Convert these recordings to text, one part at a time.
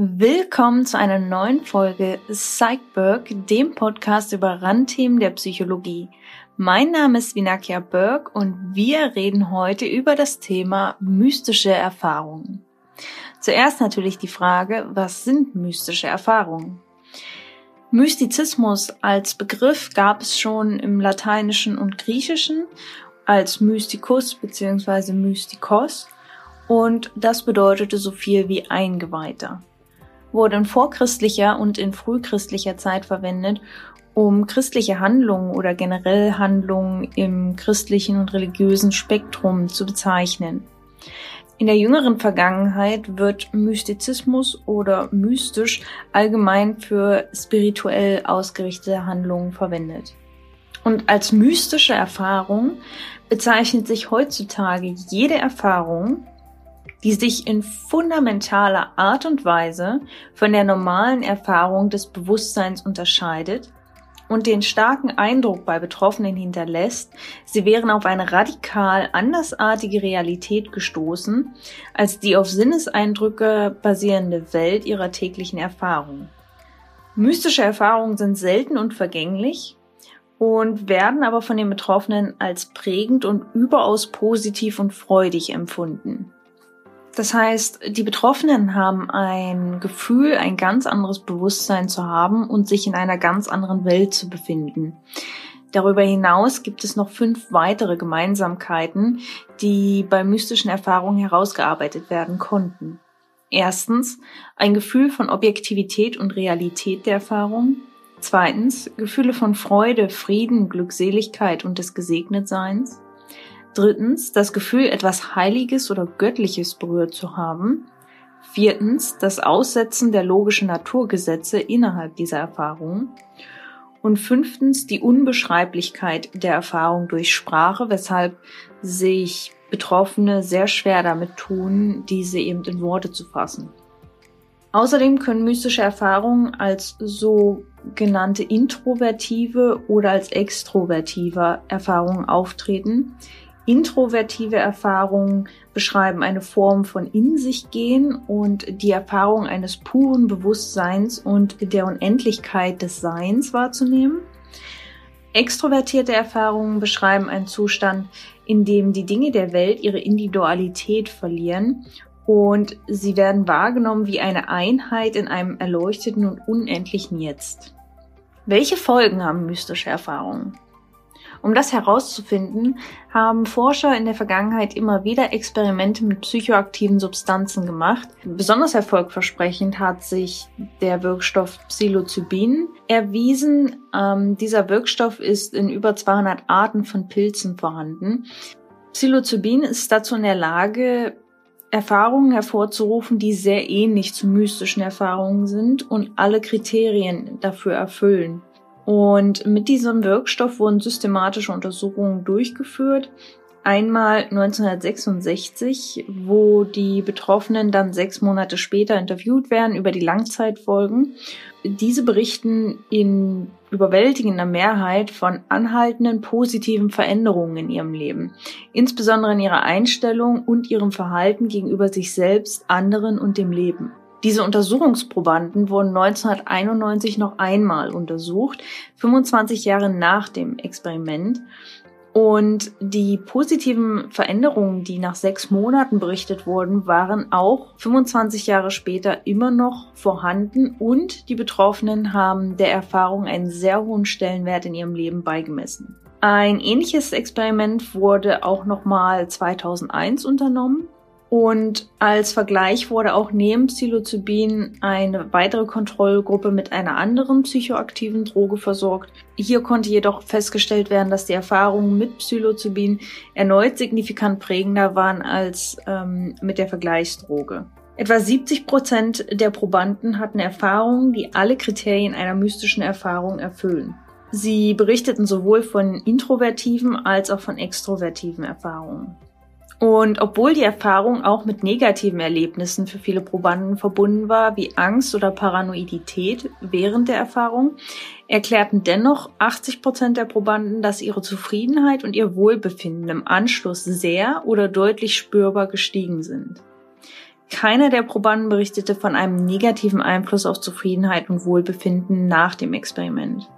Willkommen zu einer neuen Folge Psychberg, dem Podcast über Randthemen der Psychologie. Mein Name ist Vinakia Berg und wir reden heute über das Thema mystische Erfahrungen. Zuerst natürlich die Frage, was sind mystische Erfahrungen? Mystizismus als Begriff gab es schon im Lateinischen und Griechischen als Mysticus bzw. Mystikos und das bedeutete so viel wie Eingeweihter wurde in vorchristlicher und in frühchristlicher Zeit verwendet, um christliche Handlungen oder generell Handlungen im christlichen und religiösen Spektrum zu bezeichnen. In der jüngeren Vergangenheit wird Mystizismus oder mystisch allgemein für spirituell ausgerichtete Handlungen verwendet. Und als mystische Erfahrung bezeichnet sich heutzutage jede Erfahrung, die sich in fundamentaler Art und Weise von der normalen Erfahrung des Bewusstseins unterscheidet und den starken Eindruck bei Betroffenen hinterlässt, sie wären auf eine radikal andersartige Realität gestoßen als die auf Sinneseindrücke basierende Welt ihrer täglichen Erfahrungen. Mystische Erfahrungen sind selten und vergänglich und werden aber von den Betroffenen als prägend und überaus positiv und freudig empfunden. Das heißt, die Betroffenen haben ein Gefühl, ein ganz anderes Bewusstsein zu haben und sich in einer ganz anderen Welt zu befinden. Darüber hinaus gibt es noch fünf weitere Gemeinsamkeiten, die bei mystischen Erfahrungen herausgearbeitet werden konnten. Erstens ein Gefühl von Objektivität und Realität der Erfahrung. Zweitens Gefühle von Freude, Frieden, Glückseligkeit und des Gesegnetseins. Drittens, das Gefühl, etwas Heiliges oder Göttliches berührt zu haben. Viertens, das Aussetzen der logischen Naturgesetze innerhalb dieser Erfahrung. Und fünftens, die Unbeschreiblichkeit der Erfahrung durch Sprache, weshalb sich Betroffene sehr schwer damit tun, diese eben in Worte zu fassen. Außerdem können mystische Erfahrungen als sogenannte introvertive oder als extrovertive Erfahrungen auftreten, Introvertive Erfahrungen beschreiben eine Form von in sich gehen und die Erfahrung eines puren Bewusstseins und der Unendlichkeit des Seins wahrzunehmen. Extrovertierte Erfahrungen beschreiben einen Zustand, in dem die Dinge der Welt ihre Individualität verlieren und sie werden wahrgenommen wie eine Einheit in einem erleuchteten und unendlichen Jetzt. Welche Folgen haben mystische Erfahrungen? Um das herauszufinden, haben Forscher in der Vergangenheit immer wieder Experimente mit psychoaktiven Substanzen gemacht. Besonders erfolgversprechend hat sich der Wirkstoff Psilocybin erwiesen. Ähm, dieser Wirkstoff ist in über 200 Arten von Pilzen vorhanden. Psilocybin ist dazu in der Lage, Erfahrungen hervorzurufen, die sehr ähnlich zu mystischen Erfahrungen sind und alle Kriterien dafür erfüllen. Und mit diesem Wirkstoff wurden systematische Untersuchungen durchgeführt. Einmal 1966, wo die Betroffenen dann sechs Monate später interviewt werden über die Langzeitfolgen. Diese berichten in überwältigender Mehrheit von anhaltenden positiven Veränderungen in ihrem Leben, insbesondere in ihrer Einstellung und ihrem Verhalten gegenüber sich selbst, anderen und dem Leben. Diese Untersuchungsprobanden wurden 1991 noch einmal untersucht, 25 Jahre nach dem Experiment. Und die positiven Veränderungen, die nach sechs Monaten berichtet wurden, waren auch 25 Jahre später immer noch vorhanden und die Betroffenen haben der Erfahrung einen sehr hohen Stellenwert in ihrem Leben beigemessen. Ein ähnliches Experiment wurde auch nochmal 2001 unternommen. Und als Vergleich wurde auch neben Psilocybin eine weitere Kontrollgruppe mit einer anderen psychoaktiven Droge versorgt. Hier konnte jedoch festgestellt werden, dass die Erfahrungen mit Psilocybin erneut signifikant prägender waren als ähm, mit der Vergleichsdroge. Etwa 70 Prozent der Probanden hatten Erfahrungen, die alle Kriterien einer mystischen Erfahrung erfüllen. Sie berichteten sowohl von introvertiven als auch von extrovertiven Erfahrungen. Und obwohl die Erfahrung auch mit negativen Erlebnissen für viele Probanden verbunden war, wie Angst oder Paranoidität während der Erfahrung, erklärten dennoch 80 Prozent der Probanden, dass ihre Zufriedenheit und ihr Wohlbefinden im Anschluss sehr oder deutlich spürbar gestiegen sind. Keiner der Probanden berichtete von einem negativen Einfluss auf Zufriedenheit und Wohlbefinden nach dem Experiment.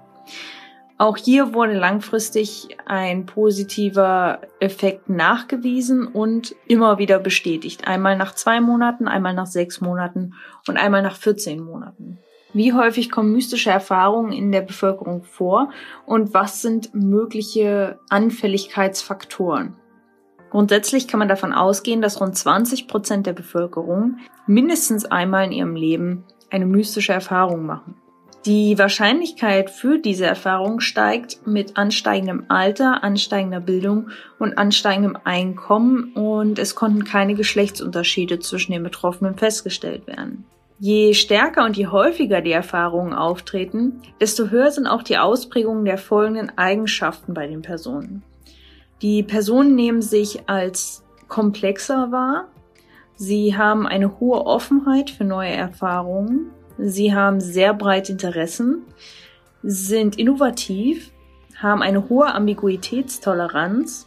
Auch hier wurde langfristig ein positiver Effekt nachgewiesen und immer wieder bestätigt. Einmal nach zwei Monaten, einmal nach sechs Monaten und einmal nach 14 Monaten. Wie häufig kommen mystische Erfahrungen in der Bevölkerung vor und was sind mögliche Anfälligkeitsfaktoren? Grundsätzlich kann man davon ausgehen, dass rund 20 Prozent der Bevölkerung mindestens einmal in ihrem Leben eine mystische Erfahrung machen. Die Wahrscheinlichkeit für diese Erfahrung steigt mit ansteigendem Alter, ansteigender Bildung und ansteigendem Einkommen und es konnten keine Geschlechtsunterschiede zwischen den Betroffenen festgestellt werden. Je stärker und je häufiger die Erfahrungen auftreten, desto höher sind auch die Ausprägungen der folgenden Eigenschaften bei den Personen. Die Personen nehmen sich als komplexer wahr, sie haben eine hohe Offenheit für neue Erfahrungen, sie haben sehr breite Interessen, sind innovativ, haben eine hohe Ambiguitätstoleranz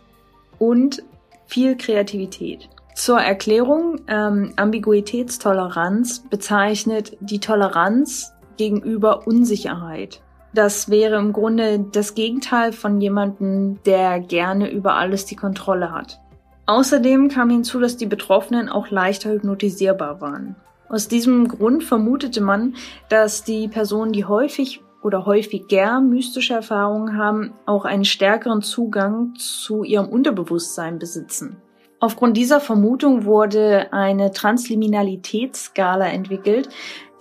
und viel Kreativität. Zur Erklärung, ähm, Ambiguitätstoleranz bezeichnet die Toleranz gegenüber Unsicherheit. Das wäre im Grunde das Gegenteil von jemandem, der gerne über alles die Kontrolle hat. Außerdem kam hinzu, dass die Betroffenen auch leichter hypnotisierbar waren. Aus diesem Grund vermutete man, dass die Personen, die häufig oder häufiger mystische Erfahrungen haben, auch einen stärkeren Zugang zu ihrem Unterbewusstsein besitzen. Aufgrund dieser Vermutung wurde eine Transliminalitätsskala entwickelt,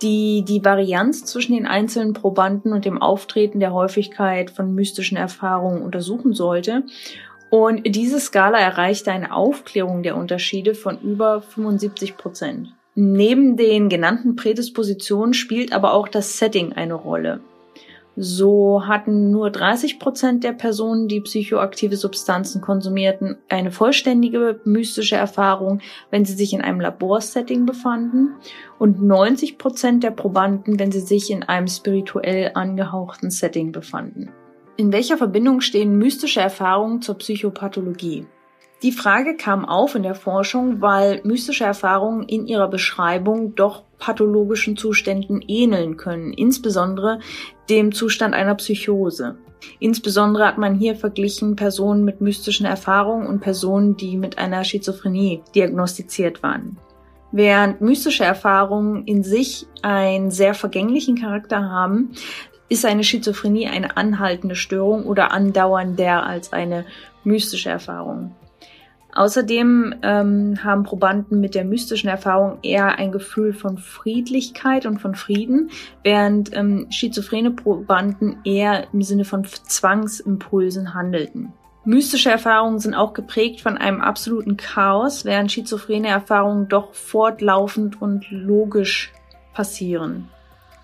die die Varianz zwischen den einzelnen Probanden und dem Auftreten der Häufigkeit von mystischen Erfahrungen untersuchen sollte. Und diese Skala erreichte eine Aufklärung der Unterschiede von über 75 Prozent. Neben den genannten Prädispositionen spielt aber auch das Setting eine Rolle. So hatten nur 30 Prozent der Personen, die psychoaktive Substanzen konsumierten, eine vollständige mystische Erfahrung, wenn sie sich in einem Laborsetting befanden und 90 Prozent der Probanden, wenn sie sich in einem spirituell angehauchten Setting befanden. In welcher Verbindung stehen mystische Erfahrungen zur Psychopathologie? Die Frage kam auf in der Forschung, weil mystische Erfahrungen in ihrer Beschreibung doch pathologischen Zuständen ähneln können, insbesondere dem Zustand einer Psychose. Insbesondere hat man hier verglichen Personen mit mystischen Erfahrungen und Personen, die mit einer Schizophrenie diagnostiziert waren. Während mystische Erfahrungen in sich einen sehr vergänglichen Charakter haben, ist eine Schizophrenie eine anhaltende Störung oder andauernder als eine mystische Erfahrung. Außerdem ähm, haben Probanden mit der mystischen Erfahrung eher ein Gefühl von Friedlichkeit und von Frieden, während ähm, schizophrene Probanden eher im Sinne von Zwangsimpulsen handelten. Mystische Erfahrungen sind auch geprägt von einem absoluten Chaos, während schizophrene Erfahrungen doch fortlaufend und logisch passieren.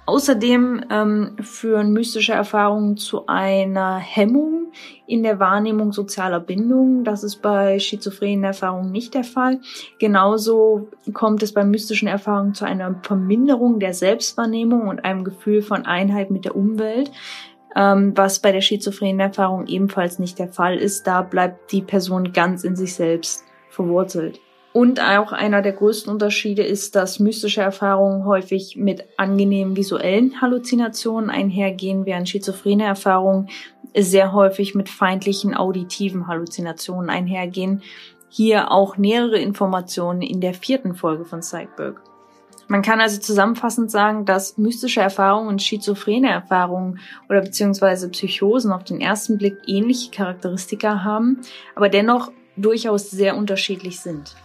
Außerdem ähm, führen mystische Erfahrungen zu einer Hemmung in der Wahrnehmung sozialer Bindungen. Das ist bei schizophrenen Erfahrungen nicht der Fall. Genauso kommt es bei mystischen Erfahrungen zu einer Verminderung der Selbstwahrnehmung und einem Gefühl von Einheit mit der Umwelt. Ähm, was bei der schizophrenen Erfahrung ebenfalls nicht der Fall ist. Da bleibt die Person ganz in sich selbst verwurzelt. Und auch einer der größten Unterschiede ist, dass mystische Erfahrungen häufig mit angenehmen visuellen Halluzinationen einhergehen, während schizophrene Erfahrungen sehr häufig mit feindlichen auditiven Halluzinationen einhergehen. Hier auch nähere Informationen in der vierten Folge von Psychberg. Man kann also zusammenfassend sagen, dass mystische Erfahrungen und schizophrene Erfahrungen oder beziehungsweise Psychosen auf den ersten Blick ähnliche Charakteristika haben, aber dennoch durchaus sehr unterschiedlich sind.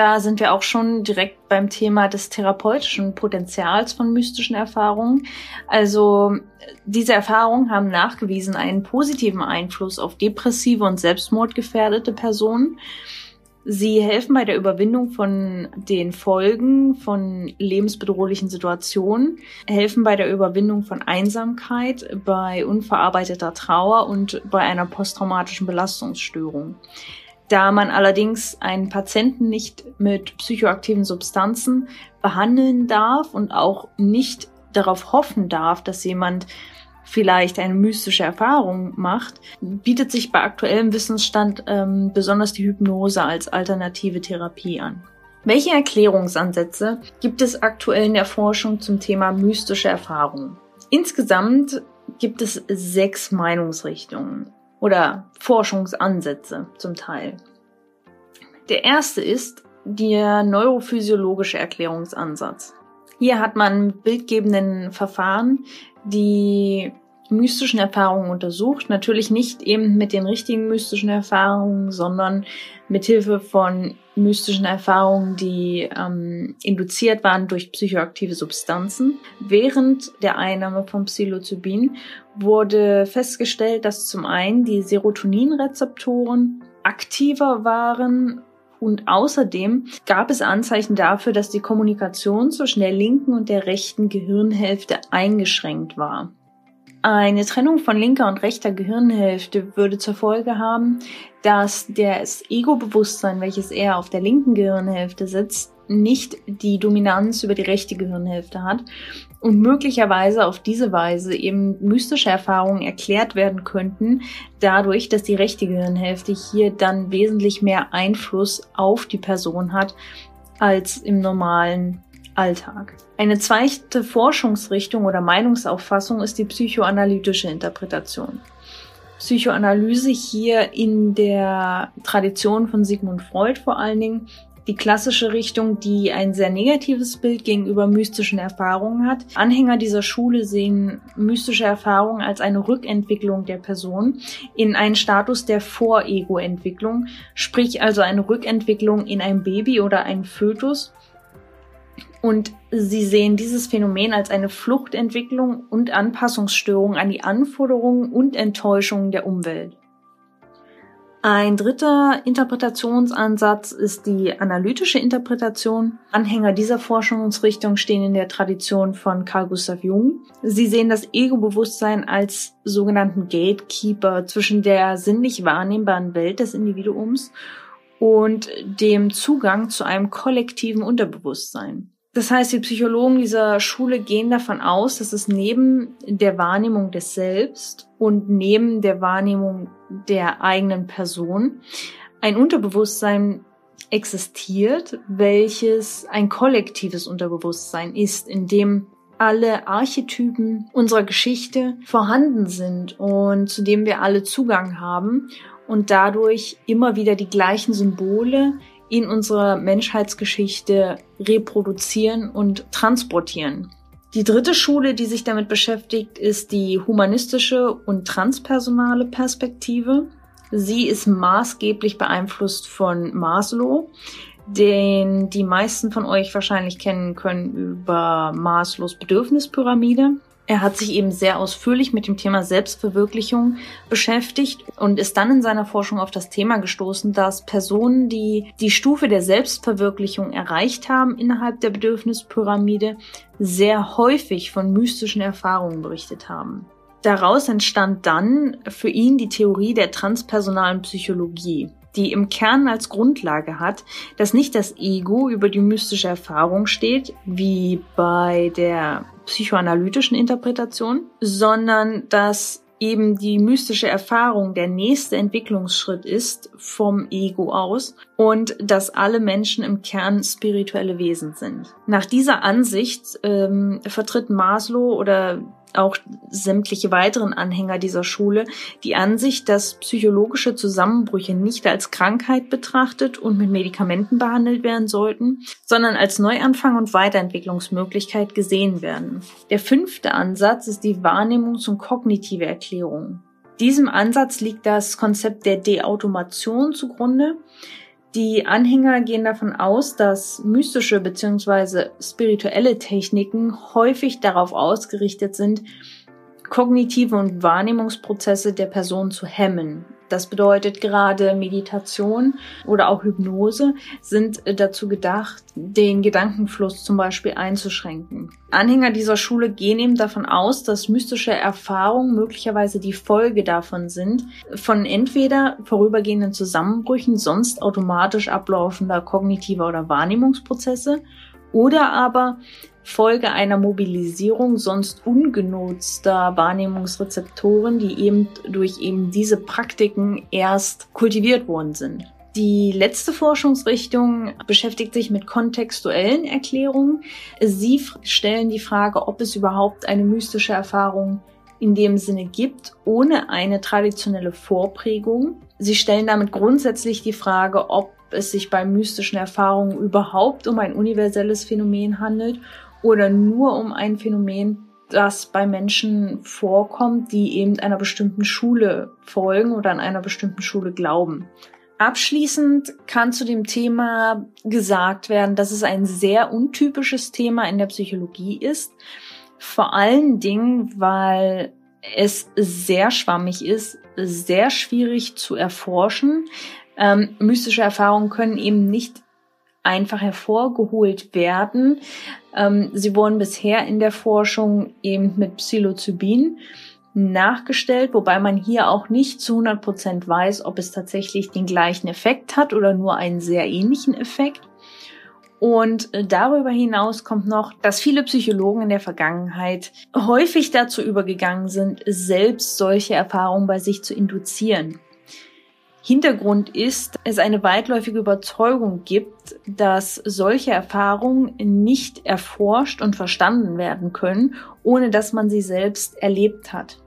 Da sind wir auch schon direkt beim Thema des therapeutischen Potenzials von mystischen Erfahrungen. Also diese Erfahrungen haben nachgewiesen einen positiven Einfluss auf depressive und selbstmordgefährdete Personen. Sie helfen bei der Überwindung von den Folgen von lebensbedrohlichen Situationen, helfen bei der Überwindung von Einsamkeit, bei unverarbeiteter Trauer und bei einer posttraumatischen Belastungsstörung. Da man allerdings einen Patienten nicht mit psychoaktiven Substanzen behandeln darf und auch nicht darauf hoffen darf, dass jemand vielleicht eine mystische Erfahrung macht, bietet sich bei aktuellem Wissensstand ähm, besonders die Hypnose als alternative Therapie an. Welche Erklärungsansätze gibt es aktuell in der Forschung zum Thema mystische Erfahrungen? Insgesamt gibt es sechs Meinungsrichtungen oder Forschungsansätze zum Teil. Der erste ist der neurophysiologische Erklärungsansatz. Hier hat man bildgebenden Verfahren die mystischen Erfahrungen untersucht. Natürlich nicht eben mit den richtigen mystischen Erfahrungen, sondern mit Hilfe von mystischen Erfahrungen, die ähm, induziert waren durch psychoaktive Substanzen. Während der Einnahme von Psilocybin wurde festgestellt, dass zum einen die Serotoninrezeptoren aktiver waren und außerdem gab es Anzeichen dafür, dass die Kommunikation zwischen der linken und der rechten Gehirnhälfte eingeschränkt war. Eine Trennung von linker und rechter Gehirnhälfte würde zur Folge haben, dass das Ego-Bewusstsein, welches eher auf der linken Gehirnhälfte sitzt, nicht die Dominanz über die rechte Gehirnhälfte hat und möglicherweise auf diese Weise eben mystische Erfahrungen erklärt werden könnten, dadurch, dass die rechte Gehirnhälfte hier dann wesentlich mehr Einfluss auf die Person hat als im normalen Alltag. Eine zweite Forschungsrichtung oder Meinungsauffassung ist die psychoanalytische Interpretation. Psychoanalyse hier in der Tradition von Sigmund Freud vor allen Dingen die klassische Richtung, die ein sehr negatives Bild gegenüber mystischen Erfahrungen hat. Anhänger dieser Schule sehen mystische Erfahrungen als eine Rückentwicklung der Person in einen Status der Vor-Ego-Entwicklung, sprich also eine Rückentwicklung in ein Baby oder einen Fötus und sie sehen dieses Phänomen als eine Fluchtentwicklung und Anpassungsstörung an die Anforderungen und Enttäuschungen der Umwelt. Ein dritter Interpretationsansatz ist die analytische Interpretation. Anhänger dieser Forschungsrichtung stehen in der Tradition von Carl Gustav Jung. Sie sehen das Ego-Bewusstsein als sogenannten Gatekeeper zwischen der sinnlich wahrnehmbaren Welt des Individuums und dem Zugang zu einem kollektiven Unterbewusstsein. Das heißt, die Psychologen dieser Schule gehen davon aus, dass es neben der Wahrnehmung des Selbst und neben der Wahrnehmung der eigenen Person ein Unterbewusstsein existiert, welches ein kollektives Unterbewusstsein ist, in dem alle Archetypen unserer Geschichte vorhanden sind und zu dem wir alle Zugang haben und dadurch immer wieder die gleichen Symbole in unserer Menschheitsgeschichte reproduzieren und transportieren. Die dritte Schule, die sich damit beschäftigt, ist die humanistische und transpersonale Perspektive. Sie ist maßgeblich beeinflusst von Maslow, den die meisten von euch wahrscheinlich kennen können über Maslows Bedürfnispyramide. Er hat sich eben sehr ausführlich mit dem Thema Selbstverwirklichung beschäftigt und ist dann in seiner Forschung auf das Thema gestoßen, dass Personen, die die Stufe der Selbstverwirklichung erreicht haben innerhalb der Bedürfnispyramide, sehr häufig von mystischen Erfahrungen berichtet haben. Daraus entstand dann für ihn die Theorie der transpersonalen Psychologie die im Kern als Grundlage hat, dass nicht das Ego über die mystische Erfahrung steht, wie bei der psychoanalytischen Interpretation, sondern dass eben die mystische Erfahrung der nächste Entwicklungsschritt ist vom Ego aus und dass alle Menschen im Kern spirituelle Wesen sind. Nach dieser Ansicht ähm, vertritt Maslow oder auch sämtliche weiteren Anhänger dieser Schule die Ansicht, dass psychologische Zusammenbrüche nicht als Krankheit betrachtet und mit Medikamenten behandelt werden sollten, sondern als Neuanfang und Weiterentwicklungsmöglichkeit gesehen werden. Der fünfte Ansatz ist die Wahrnehmungs- und kognitive Erklärung. Diesem Ansatz liegt das Konzept der Deautomation zugrunde, die Anhänger gehen davon aus, dass mystische bzw. spirituelle Techniken häufig darauf ausgerichtet sind, kognitive und Wahrnehmungsprozesse der Person zu hemmen das bedeutet gerade Meditation oder auch Hypnose sind dazu gedacht, den Gedankenfluss zum Beispiel einzuschränken. Anhänger dieser Schule gehen eben davon aus, dass mystische Erfahrungen möglicherweise die Folge davon sind, von entweder vorübergehenden Zusammenbrüchen, sonst automatisch ablaufender kognitiver oder Wahrnehmungsprozesse oder aber Folge einer Mobilisierung sonst ungenutzter Wahrnehmungsrezeptoren, die eben durch eben diese Praktiken erst kultiviert worden sind. Die letzte Forschungsrichtung beschäftigt sich mit kontextuellen Erklärungen. Sie stellen die Frage, ob es überhaupt eine mystische Erfahrung in dem Sinne gibt, ohne eine traditionelle Vorprägung. Sie stellen damit grundsätzlich die Frage, ob es sich bei mystischen Erfahrungen überhaupt um ein universelles Phänomen handelt oder nur um ein Phänomen, das bei Menschen vorkommt, die eben einer bestimmten Schule folgen oder an einer bestimmten Schule glauben. Abschließend kann zu dem Thema gesagt werden, dass es ein sehr untypisches Thema in der Psychologie ist. Vor allen Dingen, weil es sehr schwammig ist, sehr schwierig zu erforschen. Ähm, mystische Erfahrungen können eben nicht einfach hervorgeholt werden. Ähm, sie wurden bisher in der Forschung eben mit Psilocybin nachgestellt, wobei man hier auch nicht zu 100 Prozent weiß, ob es tatsächlich den gleichen Effekt hat oder nur einen sehr ähnlichen Effekt. Und äh, darüber hinaus kommt noch, dass viele Psychologen in der Vergangenheit häufig dazu übergegangen sind, selbst solche Erfahrungen bei sich zu induzieren. Hintergrund ist, es eine weitläufige Überzeugung gibt, dass solche Erfahrungen nicht erforscht und verstanden werden können, ohne dass man sie selbst erlebt hat.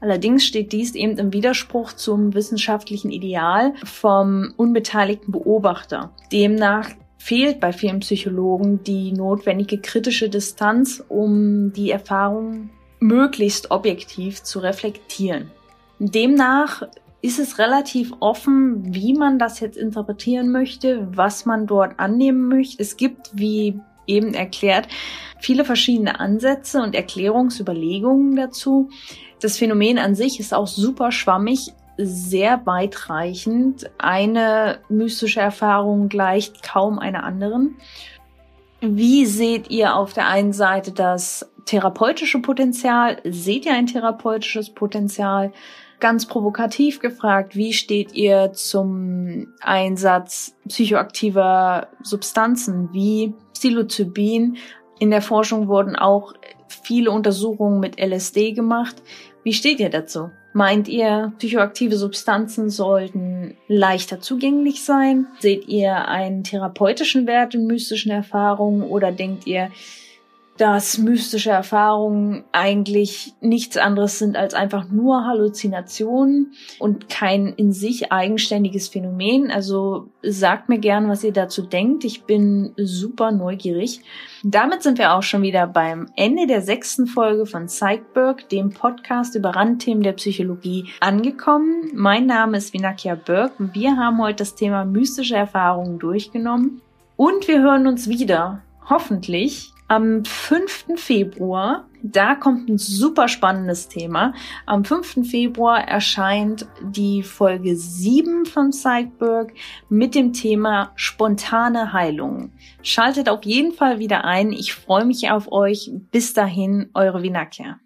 Allerdings steht dies eben im Widerspruch zum wissenschaftlichen Ideal vom unbeteiligten Beobachter. Demnach fehlt bei vielen Psychologen die notwendige kritische Distanz, um die Erfahrung möglichst objektiv zu reflektieren. Demnach ist es relativ offen, wie man das jetzt interpretieren möchte, was man dort annehmen möchte. Es gibt, wie eben erklärt, viele verschiedene Ansätze und Erklärungsüberlegungen dazu. Das Phänomen an sich ist auch super schwammig, sehr weitreichend. Eine mystische Erfahrung gleicht kaum einer anderen. Wie seht ihr auf der einen Seite das therapeutische Potenzial? Seht ihr ein therapeutisches Potenzial? Ganz provokativ gefragt, wie steht ihr zum Einsatz psychoaktiver Substanzen wie Psilocybin? In der Forschung wurden auch viele Untersuchungen mit LSD gemacht. Wie steht ihr dazu? Meint ihr, psychoaktive Substanzen sollten leichter zugänglich sein? Seht ihr einen therapeutischen Wert in mystischen Erfahrungen oder denkt ihr, dass mystische Erfahrungen eigentlich nichts anderes sind als einfach nur Halluzinationen und kein in sich eigenständiges Phänomen. Also sagt mir gern, was ihr dazu denkt. Ich bin super neugierig. Damit sind wir auch schon wieder beim Ende der sechsten Folge von Psychberg, dem Podcast über Randthemen der Psychologie, angekommen. Mein Name ist Vinakia Berg. Wir haben heute das Thema mystische Erfahrungen durchgenommen und wir hören uns wieder. Hoffentlich am 5. Februar, da kommt ein super spannendes Thema. Am 5. Februar erscheint die Folge 7 von Sideberg mit dem Thema spontane Heilung. Schaltet auf jeden Fall wieder ein. Ich freue mich auf euch. Bis dahin, eure Vinakia.